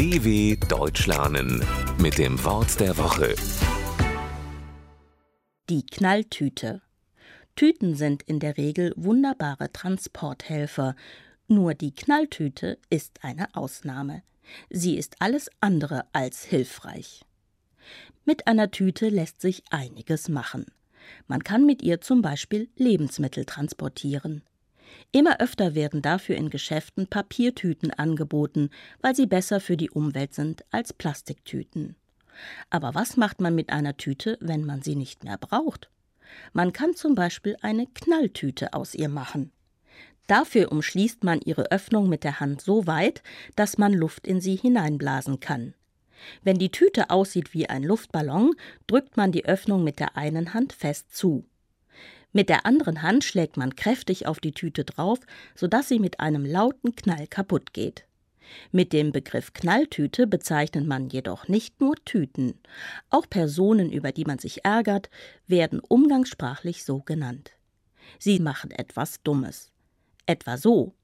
DW Deutsch lernen mit dem Wort der Woche. Die Knalltüte. Tüten sind in der Regel wunderbare Transporthelfer, nur die Knalltüte ist eine Ausnahme. Sie ist alles andere als hilfreich. Mit einer Tüte lässt sich einiges machen. Man kann mit ihr zum Beispiel Lebensmittel transportieren. Immer öfter werden dafür in Geschäften Papiertüten angeboten, weil sie besser für die Umwelt sind als Plastiktüten. Aber was macht man mit einer Tüte, wenn man sie nicht mehr braucht? Man kann zum Beispiel eine Knalltüte aus ihr machen. Dafür umschließt man ihre Öffnung mit der Hand so weit, dass man Luft in sie hineinblasen kann. Wenn die Tüte aussieht wie ein Luftballon, drückt man die Öffnung mit der einen Hand fest zu. Mit der anderen Hand schlägt man kräftig auf die Tüte drauf, sodass sie mit einem lauten Knall kaputt geht. Mit dem Begriff Knalltüte bezeichnet man jedoch nicht nur Tüten. Auch Personen, über die man sich ärgert, werden umgangssprachlich so genannt. Sie machen etwas Dummes. Etwa so.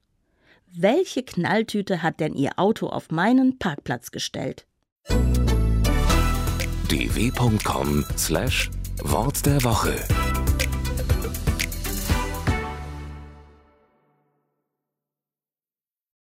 Welche Knalltüte hat denn Ihr Auto auf meinen Parkplatz gestellt? dw.com/wort der Woche